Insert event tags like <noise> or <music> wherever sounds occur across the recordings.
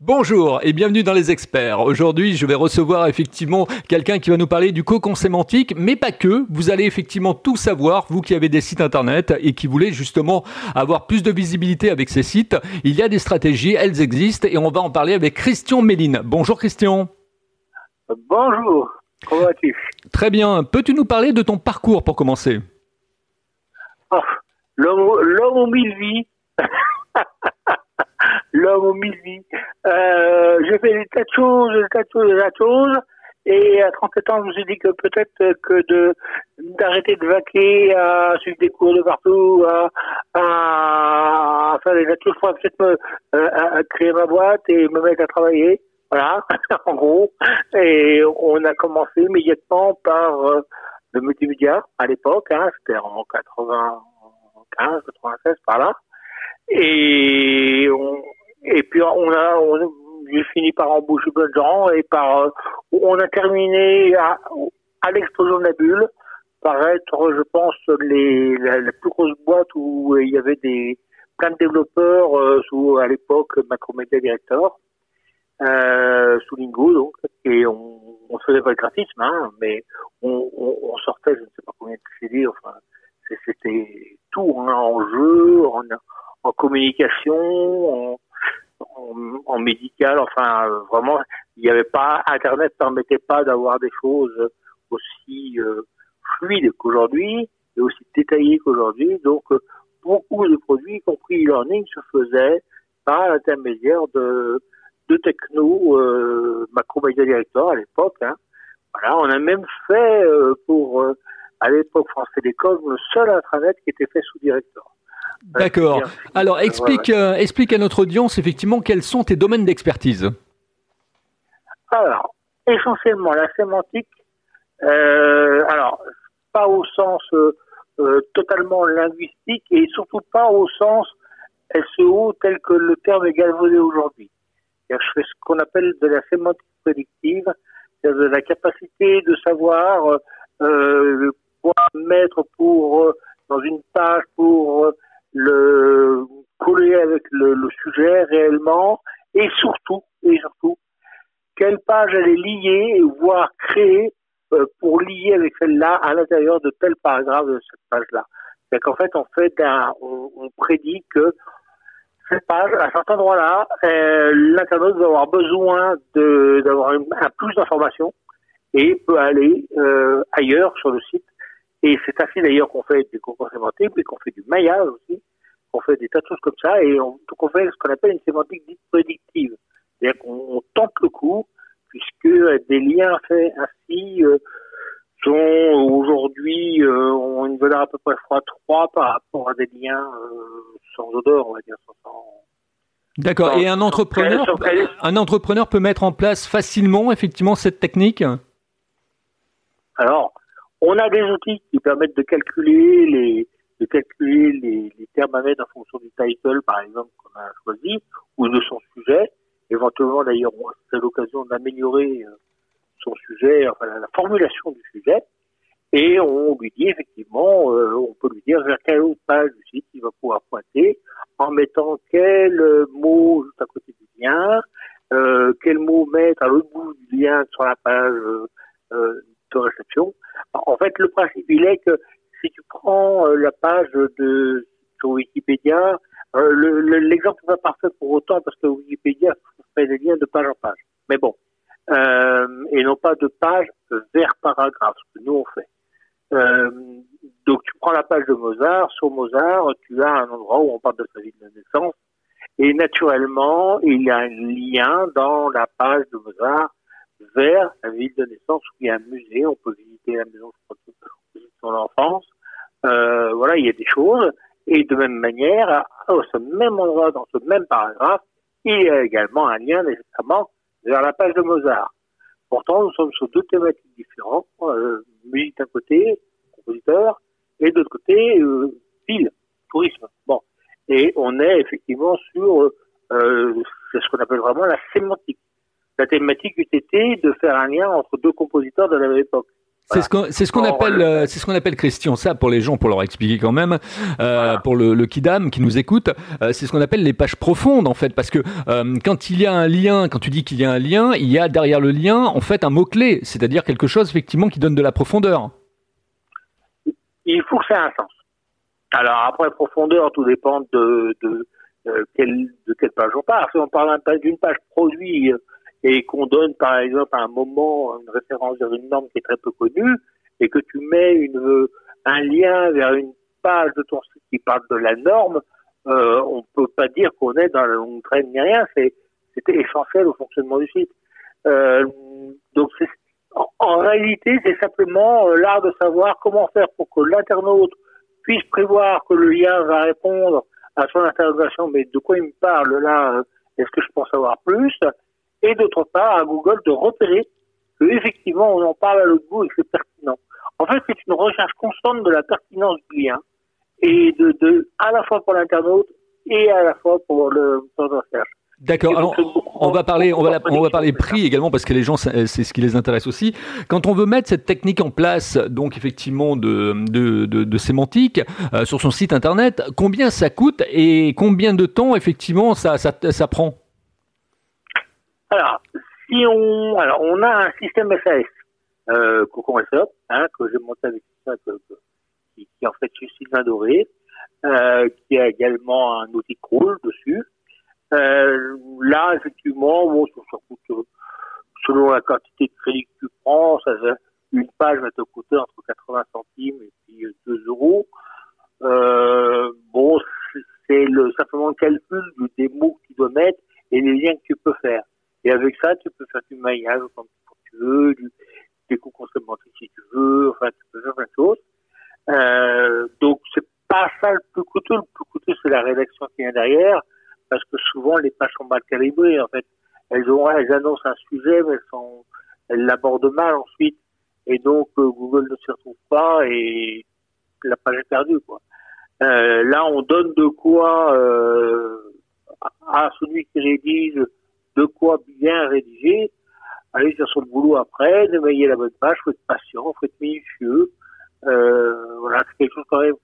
Bonjour et bienvenue dans les experts. Aujourd'hui, je vais recevoir effectivement quelqu'un qui va nous parler du cocon sémantique, mais pas que. Vous allez effectivement tout savoir, vous qui avez des sites internet et qui voulez justement avoir plus de visibilité avec ces sites. Il y a des stratégies, elles existent et on va en parler avec Christian Méline. Bonjour Christian. Bonjour, comment vas-tu? Très bien. Peux-tu nous parler de ton parcours pour commencer? Oh, L'homme aux mille vies. <laughs> l'homme mille vies. Euh, j'ai fait des tas de choses, des tas de choses, des tas de choses. Et à 37 ans, je me suis dit que peut-être que de d'arrêter de vaquer à suivre des cours de partout, à, à faire des tas de choses, peut-être me euh, à créer ma boîte et me mettre à travailler. Voilà, <laughs> en gros. Et on a commencé immédiatement par euh, le multimédia à l'époque, hein, c'était en 95, 96 par là. Et on, et puis on a, on, j'ai fini par embaucher plein de gens et par, euh, on a terminé à, à l'explosion de la bulle par être, je pense, les, la, plus grosse boîte où il y avait des plein de développeurs euh, sous à l'époque Macromedia Director euh, sous Lingo donc. Et on, on faisait pas le graphisme hein, mais on, on, on, sortait je ne sais pas combien de CD enfin c'était tout hein, en jeu en, en communication en, en, médical, enfin vraiment, il n'y avait pas Internet permettait pas d'avoir des choses aussi euh, fluides qu'aujourd'hui et aussi détaillées qu'aujourd'hui. Donc euh, beaucoup de produits, y compris e-learning, se faisaient par l'intermédiaire de de techno euh, Macromedia Director à l'époque. Hein. Voilà, on a même fait euh, pour à l'époque France Télécom le seul intranet qui était fait sous Director. D'accord. Alors explique, euh, explique à notre audience effectivement quels sont tes domaines d'expertise. Alors, essentiellement la sémantique, euh, alors pas au sens euh, totalement linguistique et surtout pas au sens SEO tel que le terme est galvaudé aujourd'hui. Je fais ce qu'on appelle de la sémantique prédictive, c'est-à-dire de la capacité de savoir quoi mettre pour dans une page pour le coller avec le, sujet réellement et surtout et surtout quelle page elle est liée voire créée euh, pour lier avec celle-là à l'intérieur de tel paragraphe de cette page-là. C'est qu'en fait on fait on, prédit que cette page à cet endroit-là euh, l'internaute va avoir besoin d'avoir un, plus d'informations et peut aller euh, ailleurs sur le site et c'est ainsi d'ailleurs qu'on fait du concours sémantique, puis qu'on fait du maillage aussi, qu'on fait des tas de choses comme ça, et on, on fait ce qu'on appelle une sémantique dite prédictive. C'est-à-dire qu'on tente le coup, puisque des liens faits ainsi euh, sont aujourd'hui, euh, ont une valeur à peu près fois 3 par rapport à des liens euh, sans odeur, on va dire, sans, D'accord. Et un entrepreneur, un entrepreneur peut mettre en place facilement, effectivement, cette technique? On a des outils qui permettent de calculer les, de calculer les, les en fonction du title, par exemple, qu'on a choisi, ou de son sujet. Éventuellement, d'ailleurs, c'est l'occasion d'améliorer euh, son sujet, enfin la, formulation du sujet. Et on lui dit effectivement, euh, on peut lui dire vers quelle autre page du site il va pouvoir pointer, en mettant quel mot juste à côté du lien, euh, quel mot mettre à l'autre bout du lien sur la page euh, de réception. En fait, le principe, il est que si tu prends euh, la page de sur Wikipédia, euh, l'exemple n'est pas parfait pour autant parce que Wikipédia fait des liens de page en page. Mais bon, euh, et non pas de page vers paragraphe, ce que nous on fait. Donc tu prends la page de Mozart, sur Mozart, tu as un endroit où on parle de sa vie de naissance, et naturellement, il y a un lien dans la page de Mozart vers la ville de naissance où il y a un musée, on peut visiter la maison de son enfance. Voilà, il y a des choses. Et de même manière, à ce même endroit, dans ce même paragraphe, il y a également un lien nécessairement vers la page de Mozart. Pourtant, nous sommes sur deux thématiques différentes. Euh, musique d'un côté, compositeur, et de l'autre côté, euh, ville, tourisme. Bon. Et on est effectivement sur euh, ce qu'on appelle vraiment la sémantique la thématique eût été de faire un lien entre deux compositeurs de la même époque. C'est ce qu'on c'est ce qu'on appelle euh, c'est ce qu'on appelle Christian ça pour les gens pour leur expliquer quand même euh, pour le, le kidam qui nous écoute euh, c'est ce qu'on appelle les pages profondes en fait parce que quand il y a un lien quand tu dis qu'il y a un lien il y a derrière le lien en fait un mot clé c'est-à-dire quelque chose effectivement qui donne de la profondeur. Il faut que ça ait un sens. Alors après profondeur tout dépend de de, quelle de quelle page on parle. Si on parle d'une page produit et qu'on donne par exemple à un moment une référence vers une norme qui est très peu connue et que tu mets une, un lien vers une page de ton site qui parle de la norme, euh, on peut pas dire qu'on est dans la longue traîne ni rien. C'est c'était essentiel au fonctionnement du site. Euh, donc en, réalité, c'est simplement euh, l'art de savoir comment faire pour que l'internaute puisse prévoir que le lien va répondre à son interrogation. Mais de quoi il me parle là Est-ce que je pense savoir plus? Et d'autre part à Google de repérer que effectivement on en parle à l'autre bout et que c'est pertinent. En fait, c'est une recherche constante de la pertinence du lien et de, de à la fois pour l'internaute et à la fois pour le moteur de recherche. D'accord. Alors, on va parler, on va, on va parler prix également parce que les gens, c'est ce qui les intéresse aussi. Quand on veut mettre cette technique en place, donc effectivement de, de, de, de sémantique euh, sur son site internet, combien ça coûte et combien de temps effectivement ça, ça, ça prend? Alors, si on, alors on a un système SAS, euh, Cocon hein, que j'ai monté avec ça, qui, qui en fait je Sylvain Doré, euh, qui a également un outil crawl dessus. Euh, là, effectivement, bon, ça, coûte, selon la quantité de crédit que tu prends, ça, une page va te coûter entre 80 centimes et puis 2 euros. Euh, bon, c'est le, simplement le calcul des mots que tu dois mettre et les liens que tu peux faire. Et avec ça, tu peux faire du maillage comme tu veux, du, des coups consommatrices si tu veux, enfin, tu peux faire plein de choses. Euh, donc, c'est pas ça le plus coûteux. Le plus coûteux, c'est la rédaction qui vient derrière, parce que souvent, les pages sont mal calibrées, en fait. Elles ont, elles annoncent un sujet, mais elles sont, elles l'abordent mal ensuite. Et donc, euh, Google ne s'y retrouve pas et la page est perdue, quoi. Euh, là, on donne de quoi euh, à celui qui rédige de quoi bien rédiger. Allez faire son boulot après, démailler la bonne page, faut être patient, faut être minutieux. Euh, voilà, c'est quelque chose quand même.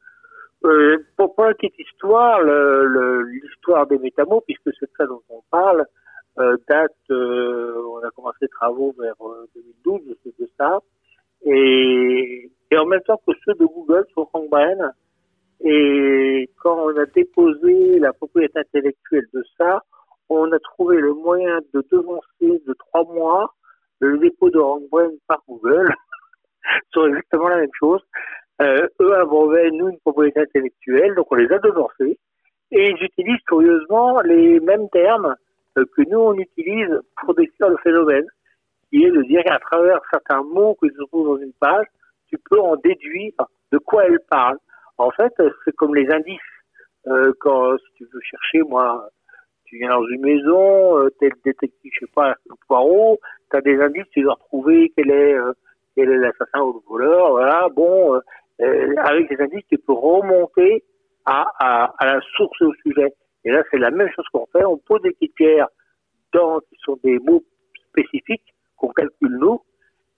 Euh, pour, pour, la petite histoire, l'histoire des métamos, puisque c'est ça dont on parle, euh, date, on a commencé les travaux vers 2012, euh, c'est de ça, et, en même temps que ceux de Google sur Frank Bryan. Et quand on a déposé la propriété intellectuelle de ça, on a trouvé le moyen de devancer de trois mois le dépôt de Brain par Google <laughs> sur exactement la même chose. Euh, eux avaient, nous, une propriété intellectuelle, donc on les a devancés. Et ils utilisent curieusement les mêmes termes euh, que nous, on utilise pour décrire le phénomène, qui est de dire qu'à travers certains mots que se trouvent dans une page, tu peux en déduire de quoi elle parle. En fait, c'est comme les indices. Euh, quand, si tu veux chercher, moi, tu viens dans une maison, euh, tel détective, je sais pas, le poireau, tu as des indices, tu dois retrouver quel est euh, quel est l'assassin ou le voleur, voilà, bon, euh, euh, avec ces indices, tu peux remonter à, à, à la source au sujet. Et là, c'est la même chose qu'on fait, on pose des petites pierres dans, qui sont des mots spécifiques qu'on calcule nous,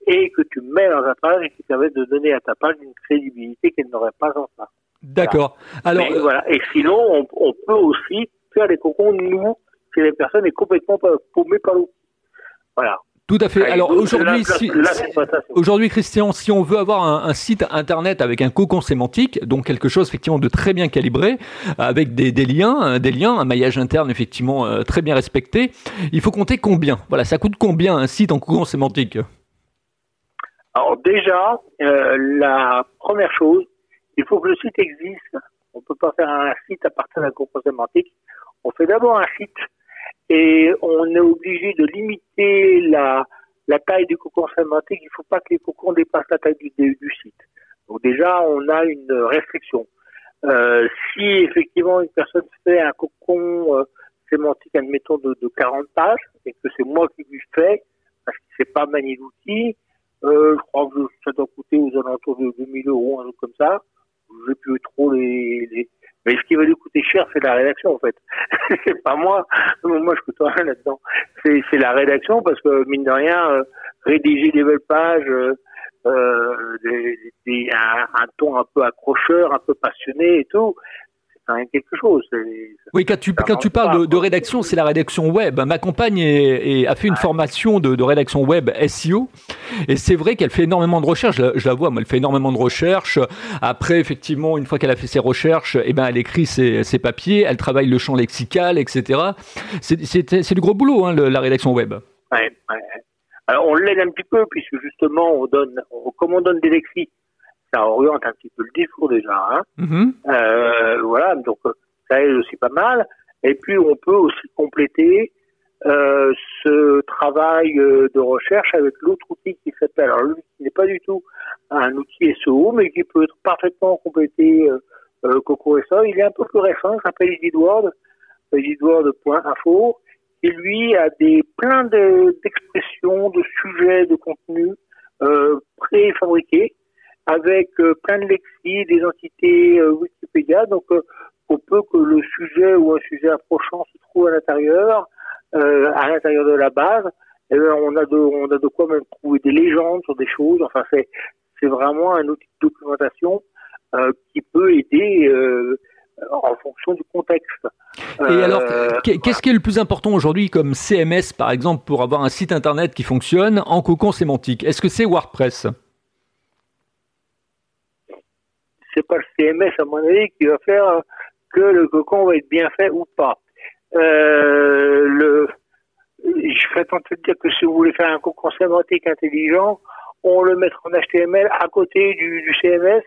et que tu mets dans ta page et qui permettent de donner à ta page une crédibilité qu'elle n'aurait pas en ça. D'accord. Alors, voilà. Et sinon, on, on peut aussi faire des cocons, nous, si la personne est complètement paumée par l'outil. Voilà. Tout à fait. Alors aujourd'hui, si, aujourd'hui, Christian, si on veut avoir un, un, site internet avec un cocon sémantique, donc quelque chose effectivement de très bien calibré, avec des, des liens, des liens, un maillage interne effectivement euh, très bien respecté, il faut compter combien? Voilà, ça coûte combien un site en cocon sémantique? Alors déjà, euh, la première chose, il faut que le site existe on peut pas faire un site à partir d'un cocon sémantique. On fait d'abord un site et on est obligé de limiter la, taille du cocon sémantique. Il ne faut pas que les cocons dépassent la taille du, site. Donc déjà, on a une restriction. Euh, si effectivement une personne fait un cocon euh, sémantique, admettons, de, de 40 pages, et que c'est moi qui lui fais, parce que c'est pas manier l'outil, euh, je crois que ça doit coûter aux alentours de 2000 euros, un truc comme ça je plus trop les, les, Mais ce qui va lui coûter cher, c'est la rédaction, en fait. c'est <laughs> pas moi. Moi, je coûte rien là-dedans. C'est, c'est la rédaction, parce que, mine de rien, euh, rédiger des belles pages, euh, euh, des, un, un, ton un peu accrocheur, un peu passionné et tout quelque chose. Oui, quand tu, quand tu parles de, rédaction, c'est la rédaction web. Ma compagne a fait une formation de, rédaction web SEO, et c'est vrai qu'elle fait énormément de recherches. Je, la vois, moi, elle fait énormément de recherches. Après, effectivement, une fois qu'elle a fait ses recherches, eh ben, elle écrit ses, ses, papiers, elle travaille le champ lexical, etc. C'est du gros boulot, hein, la rédaction web. Ouais, Alors, on l'aide un petit peu, puisque justement, on donne, comme on donne des lexiques, ça oriente un petit peu le discours déjà. Hein. Mm-hmm. Euh, voilà, donc ça aide aussi pas mal. Et puis on peut aussi compléter euh, ce travail euh, de recherche avec l'autre outil qui s'appelle, alors lui qui n'est pas du tout un outil SEO, mais qui peut être parfaitement complété euh, euh Coco SEO. Il est un peu plus récent, il s'appelle EasyWord, easyword.info, qui lui a des plein d'expressions, de, sujets, de contenus euh, préfabriqués avec euh, plein de lexiques, des entités euh, Wikipédia. Donc, euh, on peut que le sujet ou un sujet approchant se trouve à l'intérieur, à l'intérieur de la base. Et eh on a de, on a de quoi même trouver des légendes sur des choses. Enfin, c'est, c'est vraiment un outil de documentation qui peut aider en fonction du contexte. Et alors, qu'est-ce qui est le plus important aujourd'hui comme CMS, par exemple, pour avoir un site internet qui fonctionne en cocon sémantique? Est-ce que c'est WordPress? C'est pas le CMS à mon avis qui va faire que le cocon va être bien fait ou pas. Euh, le, je ferais tenter de dire que si vous voulez faire un cocon sémantique intelligent, on le mettra en HTML à côté du, CMS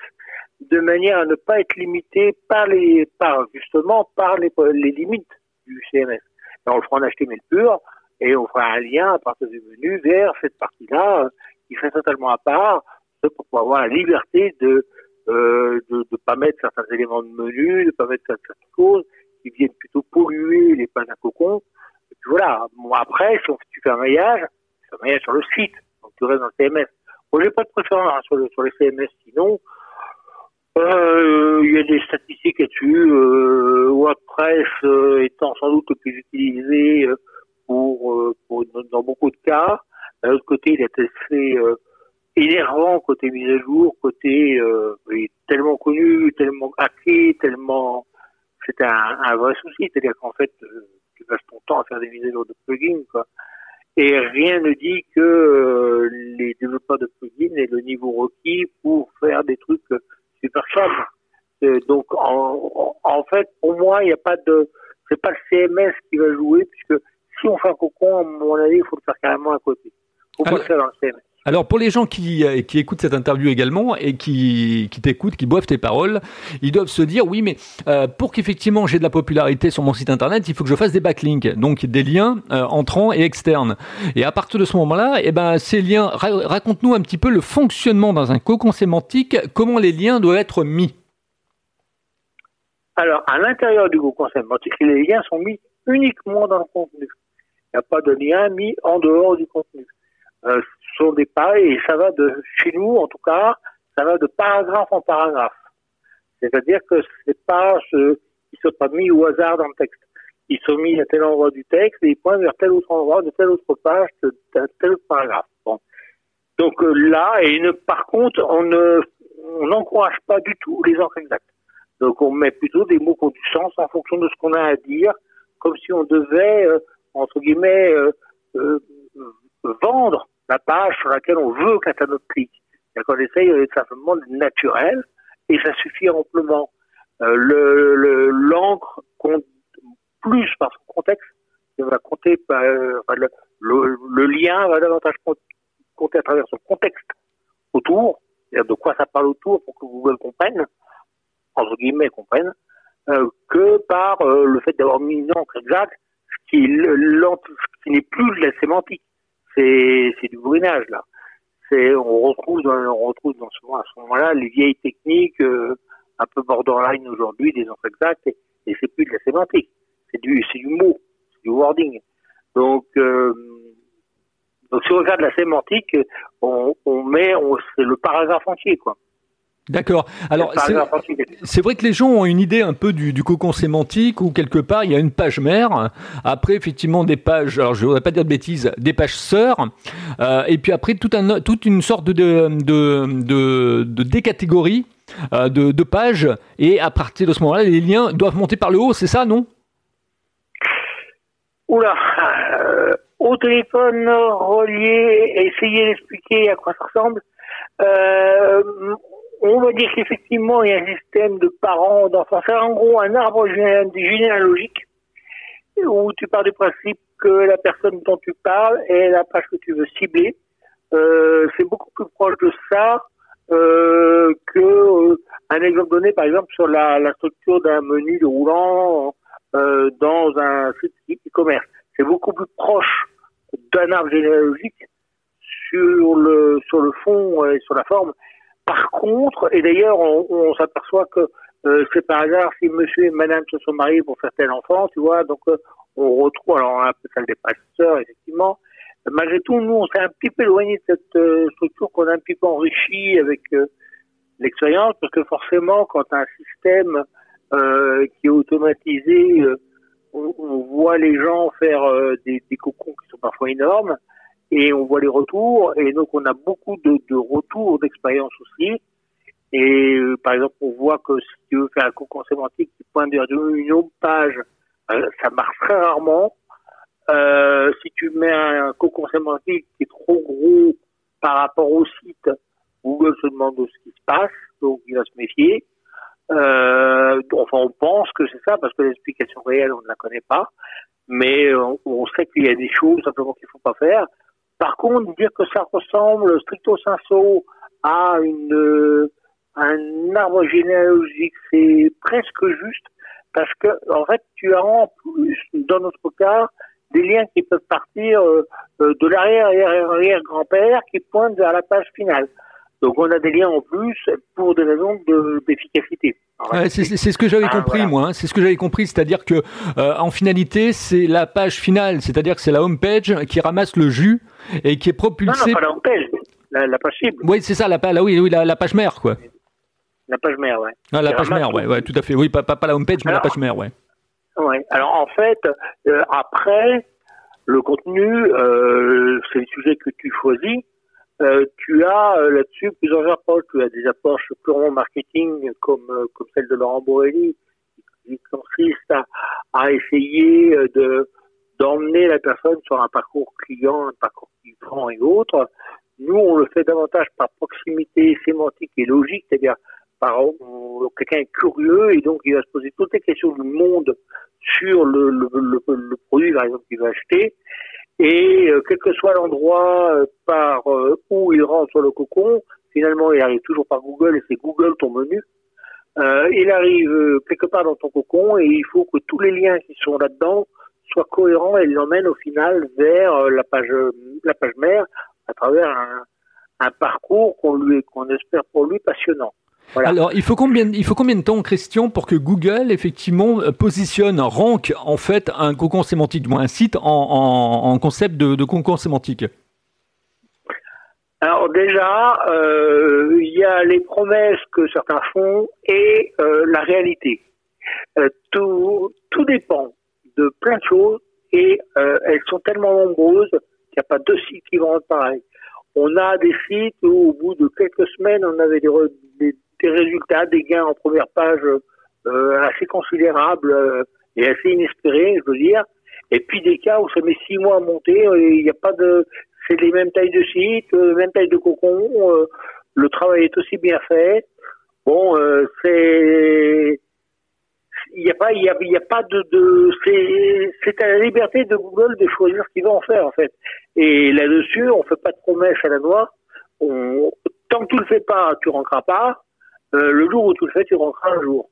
de manière à ne pas être limité par les, par justement par les, les limites du CMS. on le fera en HTML pur et on fera un lien à partir du menu vers cette partie-là qui fait totalement à part pour pouvoir avoir la liberté de euh, de ne pas mettre certains éléments de menu, de ne pas mettre certaines choses qui viennent plutôt polluer les pages à cocon. Et puis voilà. Bon, après, si tu fais un maillage, tu fais un maillage sur le site, donc tu restes dans le CMS. Moi, j'ai pas de préférence hein, sur, le, sur les CMS, sinon, euh, il y a des statistiques là-dessus. Euh, WordPress euh, étant sans doute le plus utilisé pour, pour dans beaucoup de cas. D'un autre côté, il a été fait énervant côté mise à jour, côté euh, tellement connu, tellement hacké, tellement c'était un, un, vrai souci, c'est-à-dire qu'en fait euh, tu passes ton temps à faire des mises à jour de plugins quoi. Et rien ne dit que euh, les développeurs de plugins aient le niveau requis pour faire des trucs super simples. Euh, donc en, en, fait, pour moi, il n'y a pas de, c'est pas le CMS qui va jouer puisque si on fait un cocon, à mon avis, il faut le faire carrément à côté. Il faut pas le faire dans le CMS. Alors pour les gens qui, euh, qui écoutent cette interview également et qui, qui t'écoutent, qui boivent tes paroles, ils doivent se dire oui mais euh, pour qu'effectivement j'ai de la popularité sur mon site internet, il faut que je fasse des backlinks, donc des liens euh, entrants et externes. Et à partir de ce moment-là, eh ben ces liens, raconte-nous un petit peu le fonctionnement dans un cocon sémantique, comment les liens doivent être mis. Alors à l'intérieur du cocon sémantique, les liens sont mis uniquement dans le contenu. Il n'y a pas de lien mis en dehors du contenu. Sont des pages et ça va de, chez nous en tout cas, ça va de paragraphe en paragraphe. C'est-à-dire que c'est pas ce, ils sont pas mis au hasard dans le texte. Ils sont mis à tel endroit du texte et ils pointent vers tel autre endroit de telle autre page, de tel autre paragraphe. Donc euh, là, et par contre, on n'encourage pas du tout les encres exactes. Donc on met plutôt des mots qui ont du sens en fonction de ce qu'on a à dire, comme si on devait, euh, entre guillemets, euh, vendre la page sur laquelle on veut qu'Internet clique. On essaye simplement de naturel et ça suffit amplement. Euh, le l'encre compte plus par son contexte, euh, le, lien va davantage compter à travers son contexte autour, de quoi ça parle autour pour que Google comprenne, entre guillemets comprenne, euh, que par le fait d'avoir mis une encre exacte, ce qui, qui n'est plus de la sémantique c'est du brunage là. C'est on retrouve on retrouve à ce moment-là les vieilles techniques euh, un peu borderline aujourd'hui des encres exactes et, et c'est plus de la sémantique, c'est du c'est du mot, c'est du wording. Donc euh, donc si on regarde la sémantique, on, on met on, c'est le paragraphe entier quoi. D'accord. Alors, c'est vrai que les gens ont une idée un peu du, cocon sémantique où quelque part il y a une page mère, après effectivement des pages, alors je ne voudrais pas dire de bêtises, des pages sœurs, euh, et puis après tout un, toute une sorte de, de, de, de décatégorie euh, de, de pages, et à partir de ce moment-là, les liens doivent monter par le haut, c'est ça, non? Oula, euh, au téléphone relié, essayer d'expliquer à quoi ça ressemble. Euh, on va dire qu'effectivement, il y a un système de parents, d'enfants. C'est en gros un arbre généalogique où tu pars du principe que la personne dont tu parles est la page que tu veux cibler. Euh, c'est beaucoup plus proche de ça euh, que euh, un exemple donné, par exemple, sur la, structure d'un menu de roulant euh, dans un site e-commerce. C'est beaucoup plus proche d'un arbre généalogique sur le sur le fond et sur la forme par contre, et d'ailleurs, on, s'aperçoit que euh, c'est par hasard si monsieur et madame se sont mariés pour faire tel enfant, tu vois, donc euh, on retrouve, alors on peu celle des pasteurs, effectivement. Malgré tout, nous, on s'est un petit peu éloigné de cette euh, structure qu'on a un petit peu enrichie avec l'expérience, parce que forcément, quand un système qui est automatisé, on, voit les gens faire des, cocons qui sont parfois énormes, et on voit les retours. Et donc on a beaucoup de, de retours d'expérience aussi. Et euh, par exemple on voit que si tu veux faire un cocon sémantique qui pointe vers une autre page euh, ça marche très rarement. Euh, si tu mets un cocon sémantique qui est trop gros par rapport au site Google se demande ce qui se passe donc il va se méfier. Euh, enfin on pense que c'est ça parce que l'explication réelle on ne la connaît pas. Mais on, on sait qu'il y a des choses simplement qu'il faut pas faire par contre, dire que ça ressemble stricto sensu à une un arbre généalogique, c'est presque juste parce que en fait, tu as en plus, dans notre cas, des liens qui peuvent partir euh, euh, de l'arrière arrière arrière grand-père qui pointent vers la page finale. Donc on a des liens en plus pour des raisons d'efficacité. C'est ce que j'avais ah, compris moi. Hein. C'est ce que j'avais compris, c'est-à-dire que euh, en finalité c'est la page finale, c'est-à-dire que c'est la home page qui ramasse le jus et qui est propulsée. Non, non pas la home page, la, page cible. Oui, c'est ça, la, la, oui, oui, la, page mère quoi. La page mère, ouais. Ah, la page mère, ouais, ouais, tout à fait. Oui, pas, pas, la home page, mais la page mère, ouais. Ouais. Alors en fait, euh, après le contenu, euh, c'est le sujet que tu choisis. Euh, tu as euh, là-dessus plusieurs approches. Tu as des approches purement marketing comme euh, comme celle de Laurent Borelli qui consiste à, à essayer de d'emmener la personne sur un parcours client, un parcours client et autres. Nous, on le fait davantage par proximité sémantique et logique, c'est-à-dire par quelqu'un est curieux et donc il va se poser toutes les questions du monde sur le, le, le, le produit, par exemple, qu'il va acheter. Et euh, quel que soit l'endroit euh, par euh, où il rentre sur le cocon, finalement il arrive toujours par Google et c'est Google ton menu. il arrive quelque part dans ton cocon et il faut que tous les liens qui sont là-dedans soient cohérents et l'emmènent au final vers la page la page mère à travers un, un parcours qu'on lui qu'on espère pour lui passionnant. Alors, il faut combien, il faut combien de temps, Christian, pour que Google effectivement euh, positionne, rank en fait un cocon sémantique, ou un site en, concept de, de cocon sémantique? Alors déjà, euh, il y a les promesses que certains font et euh, la réalité. tout, tout dépend de plein de choses et elles sont tellement nombreuses qu'il n'y a pas deux sites qui vont être pareils. On a des sites où au bout de quelques semaines, on avait des, des, des résultats, des gains en première page euh, assez considérables euh, et assez inespérés, je veux dire. Et puis des cas où ça met six mois à monter, et il n'y a pas de, c'est les mêmes tailles de site, les mêmes tailles de cocon, euh, le travail est aussi bien fait. Bon, c'est, il n'y a pas, il y a, y a, pas de, de c'est, c'est à la liberté de Google de choisir ce qu'il va en faire en fait. Et là-dessus, on fait pas de promesses à la noix. Tant que tu le fais pas, tu rentreras pas. Euh, le jour où tu le fais, tu rentreras un jour.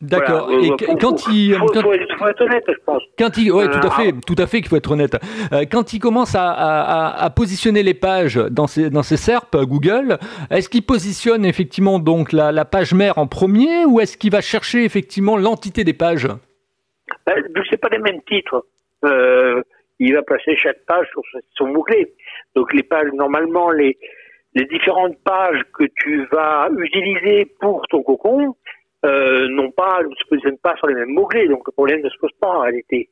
D'accord. Et quand il, faut, faut, être honnête, je pense. Quand il, ouais, tout à fait, tout à fait qu'il faut être honnête. Euh, quand il commence à, à, à, positionner les pages dans ses dans ses SERP Google, est-ce qu'il positionne effectivement donc la, la, page mère en premier ou est-ce qu'il va chercher effectivement l'entité des pages? Ben, C'est pas les mêmes titres. Euh, il va passer chaque page sur son mot clé. Donc les pages, normalement, les les différentes pages que tu vas utiliser pour ton cocon euh, non pas, ne se positionnent pas sur les mêmes mots-clés, donc le problème ne se pose pas en réalité.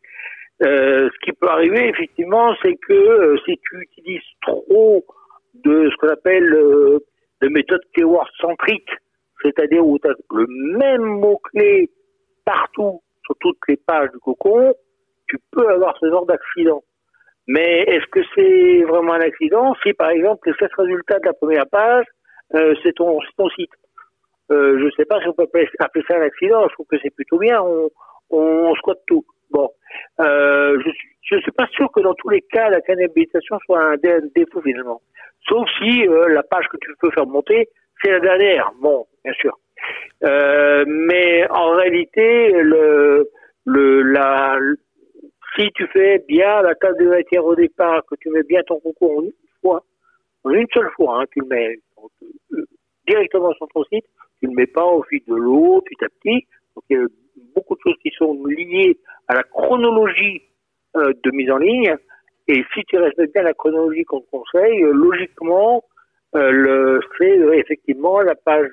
Euh, ce qui peut arriver effectivement, c'est que euh, si tu utilises trop de ce qu'on appelle euh, de méthode keyword centrique, c'est-à-dire où tu as le même mot-clé partout sur toutes les pages du cocon, tu peux avoir ce genre d'accident. Mais est-ce que c'est vraiment un accident si par exemple les 7 résultats de la première page, euh, c'est ton, ton, site? Euh, Je ne sais pas si on peut appeler ça un accident, je trouve que c'est plutôt bien, on, on, squatte tout. Bon, euh, je ne suis pas sûr que dans tous les cas la cannibalisation soit un, défaut finalement. Sauf si euh, la page que tu peux faire monter, c'est la dernière. Bon, bien sûr. Euh, mais en réalité, le, le, la, si tu fais bien la table de matière au départ, que tu mets bien ton concours en une fois, en une seule fois, hein, tu le mets euh, directement sur ton site, tu ne le mets pas au fil de l'eau, petit à petit. Donc il y a beaucoup de choses qui sont liées à la chronologie euh, de mise en ligne. Et si tu respectes bien la chronologie qu'on te conseille, euh, logiquement, euh, c'est effectivement la page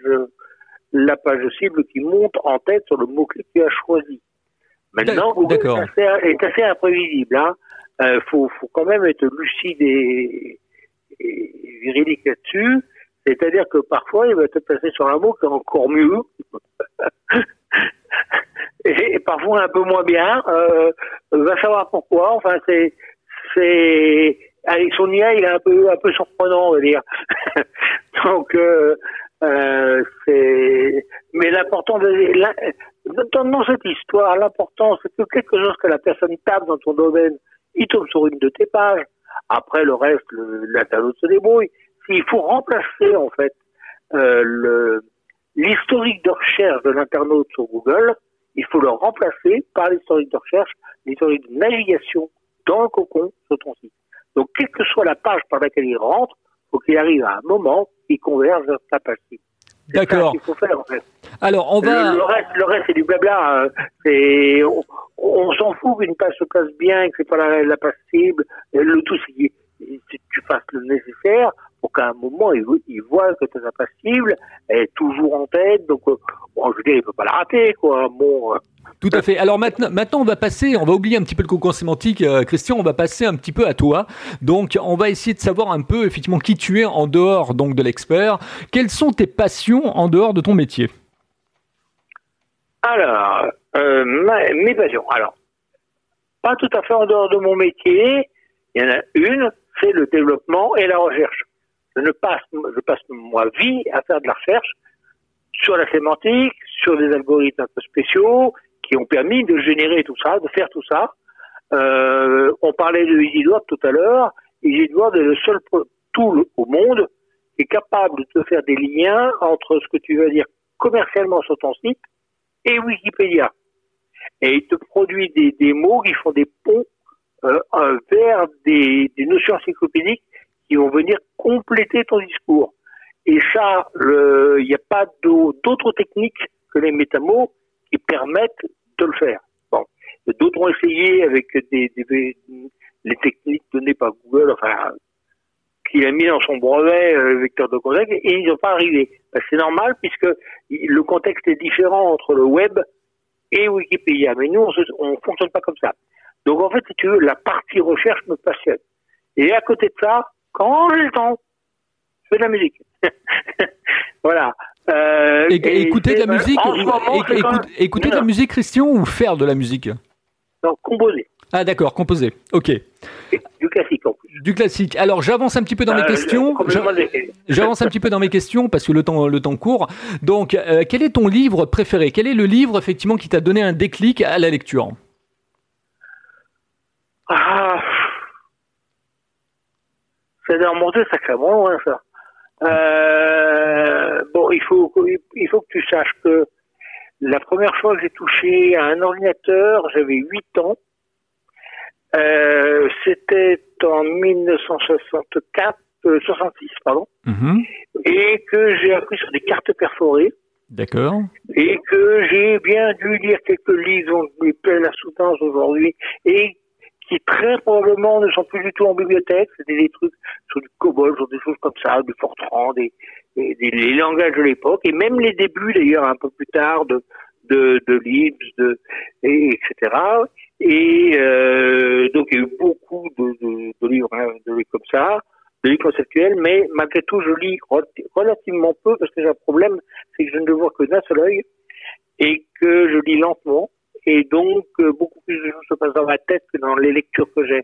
la page cible qui monte en tête sur le mot-clé que tu as choisi. Maintenant, Google est assez, est assez imprévisible. Hein. Euh, faut, faut quand même être lucide et, et là-dessus. C'est-à-dire que parfois, il va te placer sur un mot qui est encore mieux. <laughs> et, parfois un peu moins bien. Euh, va savoir pourquoi. Enfin, c'est, c'est, avec son IA, il est un peu, un peu surprenant, on va dire. <laughs> Donc, euh, euh, c'est, mais l'important dans cette histoire, l'important, c'est que quelque chose que la personne tape dans ton domaine, il tombe sur une de tes pages. Après, le reste, l'internaute se débrouille. S'il faut remplacer, en fait, euh, l'historique de recherche de l'internaute sur Google, il faut le remplacer par l'historique de recherche, l'historique de navigation dans le cocon sur ton site. Donc, quelle que soit la page par laquelle il rentre, faut qu'il arrive à un moment qui converge vers ta page site. D'accord. qu'il faut faire, en fait. Alors, on va. Le, reste, le reste, c'est du blabla. Hein. C'est, on, s'en fout qu'une page se passe bien, que c'est pas la, la cible. Le tout, c'est que tu fasses le nécessaire pour qu'à un moment, il, il voit que ta page cible est toujours en tête. Donc, euh, bon, je veux dire, il peut pas la rater, quoi. Bon. Euh. Tout à fait. Alors maintenant, maintenant, on va passer, on va oublier un petit peu le cocon sémantique, euh, Christian, on va passer un petit peu à toi. Donc, on va essayer de savoir un peu, effectivement, qui tu es en dehors donc de l'expert. Quelles sont tes passions en dehors de ton métier? Alors, euh, mes passions. Alors, pas tout à fait en dehors de mon métier. Il y en a une, c'est le développement et la recherche. Je ne passe, je passe ma vie à faire de la recherche sur la sémantique, sur des algorithmes un peu spéciaux qui ont permis de générer tout ça, de faire tout ça. Euh, on parlait de EasyDword tout à l'heure. EasyDword est le seul tool au monde qui est capable de faire des liens entre ce que tu vas dire commercialement sur ton site et Wikipédia. Et il te produit des, des mots qui font des ponts euh, vers des, des, notions encyclopédiques qui vont venir compléter ton discours. Et ça, il n'y a pas d'autres techniques que les métamots qui permettent de le faire. D'autres ont essayé avec les techniques données par Google, enfin, qu'il a mis dans son brevet euh, vecteur de contexte et ils n'ont pas arrivé. Ben, c'est normal puisque le contexte est différent entre le web et Wikipédia. Mais nous, on ne fonctionne pas comme ça. Donc en fait, si tu veux, la partie recherche me passionne. Et à côté de ça, quand j'ai le temps, je fais de la musique. <laughs> voilà. Euh, écouter de la musique, écouter de la musique, Christian, ou faire de la musique? Non, composer. Ah d'accord, composer. Ok. Du classique en plus. Du classique. Alors j'avance un petit peu dans mes euh, questions. J'avance un petit peu dans mes questions parce que le temps le temps court. Donc euh, quel est ton livre préféré? Quel est le livre effectivement qui t'a donné un déclic à la lecture? Ah, ça doit remonter sacrément loin ça. Euh, bon, il faut il faut que tu saches que la première fois que j'ai touché à un ordinateur, j'avais 8 ans. Euh, c'était en 1964, 66, euh, pardon, mhm. et que j'ai appris sur des cartes perforées. D'accord. Et que j'ai bien dû lire quelques livres dont je la soutenance aujourd'hui, et qui très probablement ne sont plus du tout en bibliothèque. C'était des trucs sur du COBOL, sur des choses comme ça, du Fortran, des, des, les langages de l'époque, et même les débuts d'ailleurs un peu plus tard de de, de Libs, de, et, etc. Et euh, donc il y a eu beaucoup de, de, de livres, hein, de livres comme ça, de livres conceptuels, mais malgré tout je lis relativement peu parce que j'ai un problème, c'est que je ne le vois que d'un seul œil et que je lis lentement et donc euh, beaucoup plus de choses se passent dans ma tête que dans les lectures que j'ai.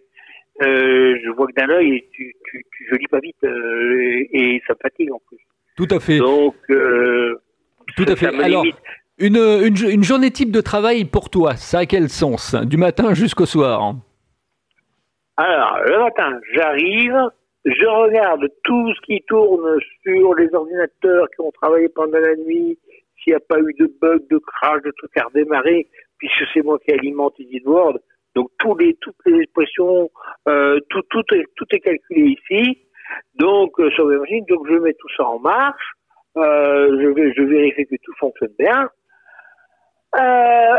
Euh, je vois que d'un œil et tu, tu, tu, je lis pas vite euh, et ça fatigue en plus. Tout à fait. Donc tout à fait. Alors, une, une, une, journée type de travail pour toi, ça a quel sens Du matin jusqu'au soir Alors, le matin, j'arrive, je regarde tout ce qui tourne sur les ordinateurs qui ont travaillé pendant la nuit, s'il n'y a pas eu de bug, de crash, de trucs à redémarrer, puisque c'est moi qui alimente EditWord. Donc toutes les expressions, euh, tout, est, calculé ici. Donc euh, sur mes machines, donc je mets tout ça en marche. Euh, je, vérifie que tout fonctionne bien.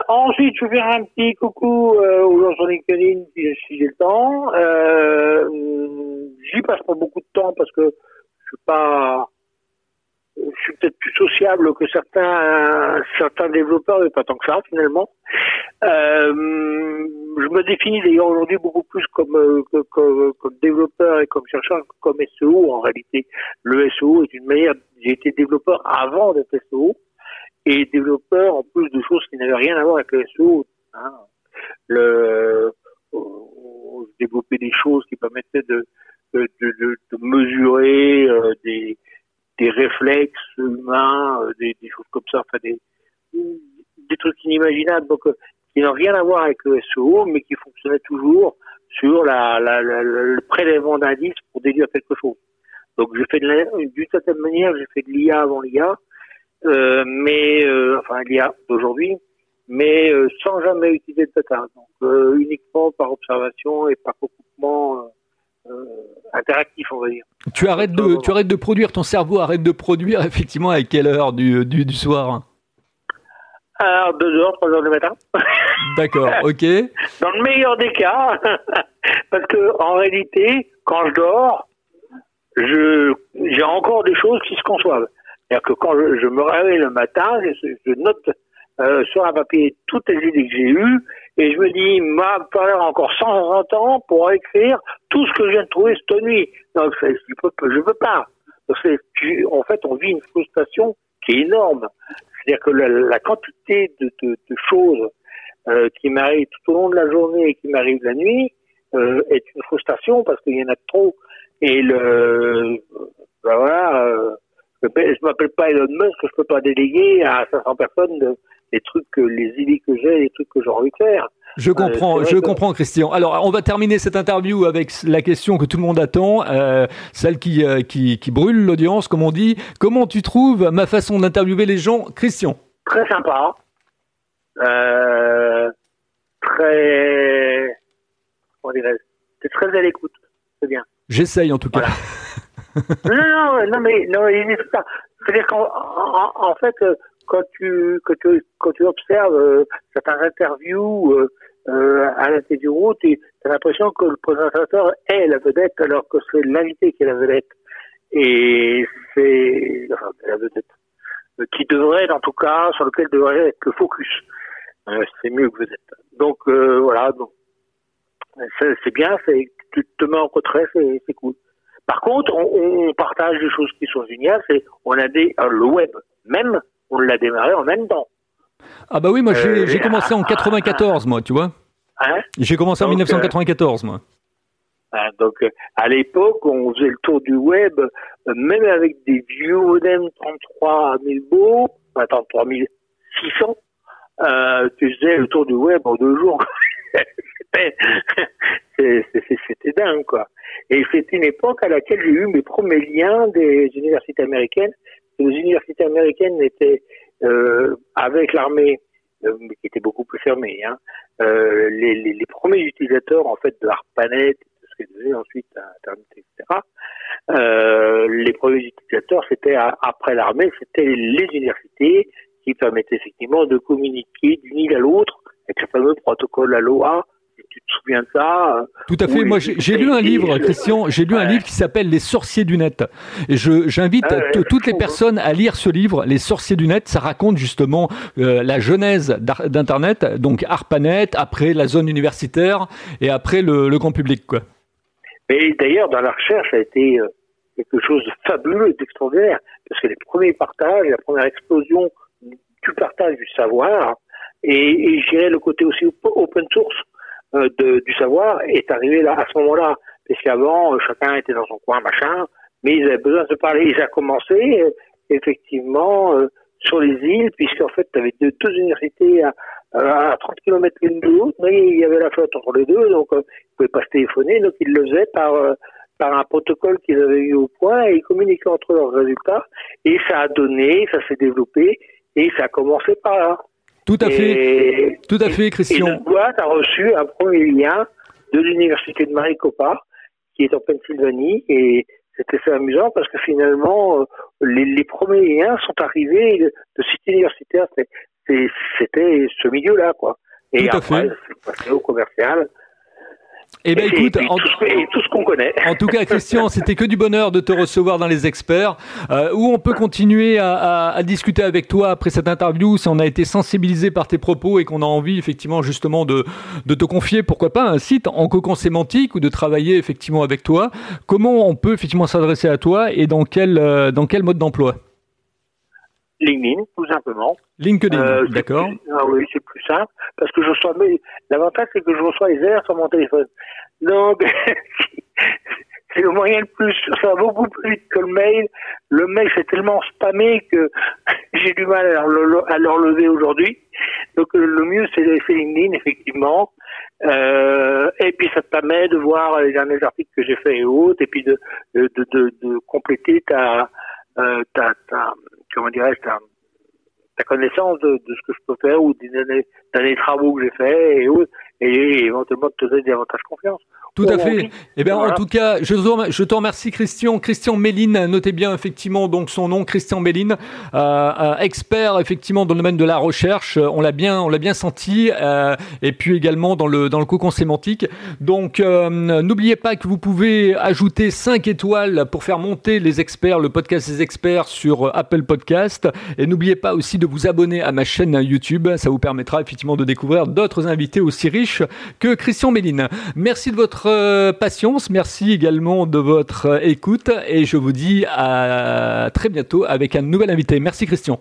Ensuite, je vais faire un petit coucou aux gens sur LinkedIn si, si j'ai le temps. J'y passe pas beaucoup de temps parce que je suis pas je suis peut-être plus sociable que certains certains développeurs, mais pas tant que ça finalement. Euh, je me définis d'ailleurs aujourd'hui beaucoup plus comme, euh, comme, comme développeur et comme chercheur, comme SEO en réalité. Le SEO est une manière. J'ai été développeur avant d'être SEO et développeur en plus de choses qui n'avaient rien à voir avec le SEO. Hein. Le développer des choses qui permettaient de de, de, de mesurer euh, des des réflexes humains, euh, des, choses comme ça, enfin des, des trucs inimaginables, donc euh, qui n'ont rien à voir avec le SEO, mais qui fonctionnaient toujours sur la, le prélèvement d'indices pour déduire quelque chose. Donc j'ai fait d'une certaine manière, j'ai fait de l'IA avant l'IA, euh, mais euh, enfin l'IA d'aujourd'hui, mais euh, sans jamais utiliser de data, donc uniquement par observation et par recoupement euh, interactif, on va dire. Tu arrêtes, de, tu arrêtes de produire, ton cerveau arrête de produire <laughs> effectivement à quelle heure du, du, du soir? Alors, 2 heures, 3 heures du matin. <laughs> D'accord, ok. Dans le meilleur des cas, <laughs> parce que en réalité, quand je dors, je j'ai encore des choses qui se conçoivent. C'est-à-dire que quand je, je, me réveille le matin, je, je note euh, sur un papier toutes les idées que j'ai eues et je me dis, il m'a falloir encore 120 ans pour écrire tout ce que je viens de trouver cette nuit. Donc, je peux, je peux pas. en fait, on vit une frustration qui est énorme. C'est-à-dire que la, quantité de, choses euh, qui m'arrivent tout au long de la journée et qui m'arrivent la nuit euh, est une frustration parce qu'il y en a trop. Et le, ben voilà, euh, je, m'appelle pas Elon Musk, je peux pas déléguer à 500 personnes les trucs, les idées que j'ai, les trucs que j'ai envie de faire. Je comprends, euh, je que... comprends, Christian. Alors, on va terminer cette interview avec la question que tout le monde attend, euh, celle qui, euh, qui, qui brûle l'audience, comme on dit. Comment tu trouves ma façon d'interviewer les gens, Christian? Très sympa, très, comment dirais-je, très à l'écoute, c'est bien. J'essaye en tout cas. Voilà. non, non, non, mais non, c'est ça. C'est-à-dire qu'en en, en fait, quand tu observes euh, certains interviews euh, euh, à tête du route, tu as l'impression que le présentateur est la vedette alors que c'est l'invité qui est la vedette. Et c'est la vedette qui devrait, en tout cas, sur lequel devrait être le focus. Euh, c'est mieux que vedette. Donc euh, voilà, c'est bien, c'est tu te mets en retrait, c'est cool. Par contre, on, on, partage des choses qui sont géniales. C'est on a des le web même on l'a démarré en même temps. Ah bah oui, moi j'ai euh, commencé en 94, moi, tu vois. Hein j'ai commencé en 1994, moi. Hein, donc à l'époque, on faisait le tour du web, euh, même avec des vieux modems 33 000 beaux, enfin 33 600, euh, tu faisais le tour du web en deux jours. <laughs> C'était dingue, quoi. Et c'était une époque à laquelle j'ai eu mes premiers liens des universités américaines les universités américaines étaient euh, avec l'armée, euh, qui était beaucoup plus fermée, hein, euh, les, premiers utilisateurs en fait de ARPANET, de ce que faisait ensuite Internet, etc. Euh, les premiers utilisateurs, c'était après l'armée, c'était les universités qui permettaient effectivement de communiquer d'une île à l'autre avec le fameux protocole ALOA, tu te souviens de ça. Tout à fait. Moi, j'ai lu un livre, Christian. J'ai lu un livre qui s'appelle Les sorciers du net. Et je j'invite ah toutes les personnes à lire ce livre, Les sorciers du net. Ça raconte justement euh, la genèse d'Internet, donc ARPANET, après la zone universitaire et après le, le grand public, quoi. Mais d'ailleurs, dans la recherche, ça a été euh, quelque chose de fabuleux, d'extraordinaire, parce que les premiers partages, la première explosion du partage du savoir, et, et je dirais le côté aussi open source euh, de, du savoir est arrivé là à ce moment-là. Parce qu'avant, euh, chacun était dans son coin, machin, mais ils avaient besoin de parler. Et ça a commencé euh, effectivement sur les îles, puisqu'en fait, tu avais deux, deux, universités à, à 30 km l'une de l'autre, mais il y avait la flotte entre les deux, donc euh, ils ne pouvaient pas se téléphoner, donc ils le faisaient par par un protocole qu'ils avaient eu au point et ils communiquaient entre leurs résultats et ça a donné, ça s'est développé et ça a commencé par là. Tout à fait, tout à fait, Christian. Et notre boîte a reçu un premier lien de l'université de Maricopa, qui est en Pennsylvanie, et c'était assez amusant parce que finalement, euh, les, les premiers liens sont arrivés de, de site universitaire. C'était ce milieu-là, quoi. Et tout après, c'est passé au commercial. Eh ben écoute, en, tout, ce qu'on connaît. En tout cas, Christian, <laughs> c'était que du bonheur de te recevoir dans les experts. Euh, où on peut continuer à, à, discuter avec toi après cette interview, si on a été sensibilisé par tes propos et qu'on a envie effectivement justement de, de te confier, pourquoi pas, un site en cocon sémantique ou de travailler effectivement avec toi. Comment on peut effectivement s'adresser à toi et dans quel, euh, dans quel mode d'emploi? LinkedIn, tout simplement. LinkedIn, euh, d'accord. Ah oui, c'est plus simple parce que je reçois. L'avantage, c'est que je reçois les airs sur mon téléphone. Donc, <laughs> c'est le moyen le plus. Ça va beaucoup plus vite que le mail. Le mail, c'est tellement spammé que <laughs> j'ai du mal à l'enlever aujourd'hui. Donc, le mieux, c'est LinkedIn, effectivement. Euh, et puis, ça te permet de voir les derniers articles que j'ai faits et autres, et puis de, de, de, de compléter ta, euh, ta, ta comment dirais-je, ta, ta, connaissance de, de, ce que je peux faire ou des années, travaux que j'ai faits et, et éventuellement de te donner davantage confiance. Tout à fait. Eh bien, en tout cas, je, je te remercie, Christian. Christian Méline, notez bien effectivement donc son nom, Christian Méline, euh, expert effectivement dans le domaine de la recherche. On l'a bien, on l'a bien senti, euh, et puis également dans le dans le cocon sémantique. Donc, euh, n'oubliez pas que vous pouvez ajouter 5 étoiles pour faire monter les experts, le podcast des experts sur Apple Podcast, et n'oubliez pas aussi de vous abonner à ma chaîne YouTube. Ça vous permettra effectivement de découvrir d'autres invités aussi riches que Christian Méline. Merci de votre euh, patience, merci également de votre écoute et je vous dis à très bientôt avec un nouvel invité. Merci Christian.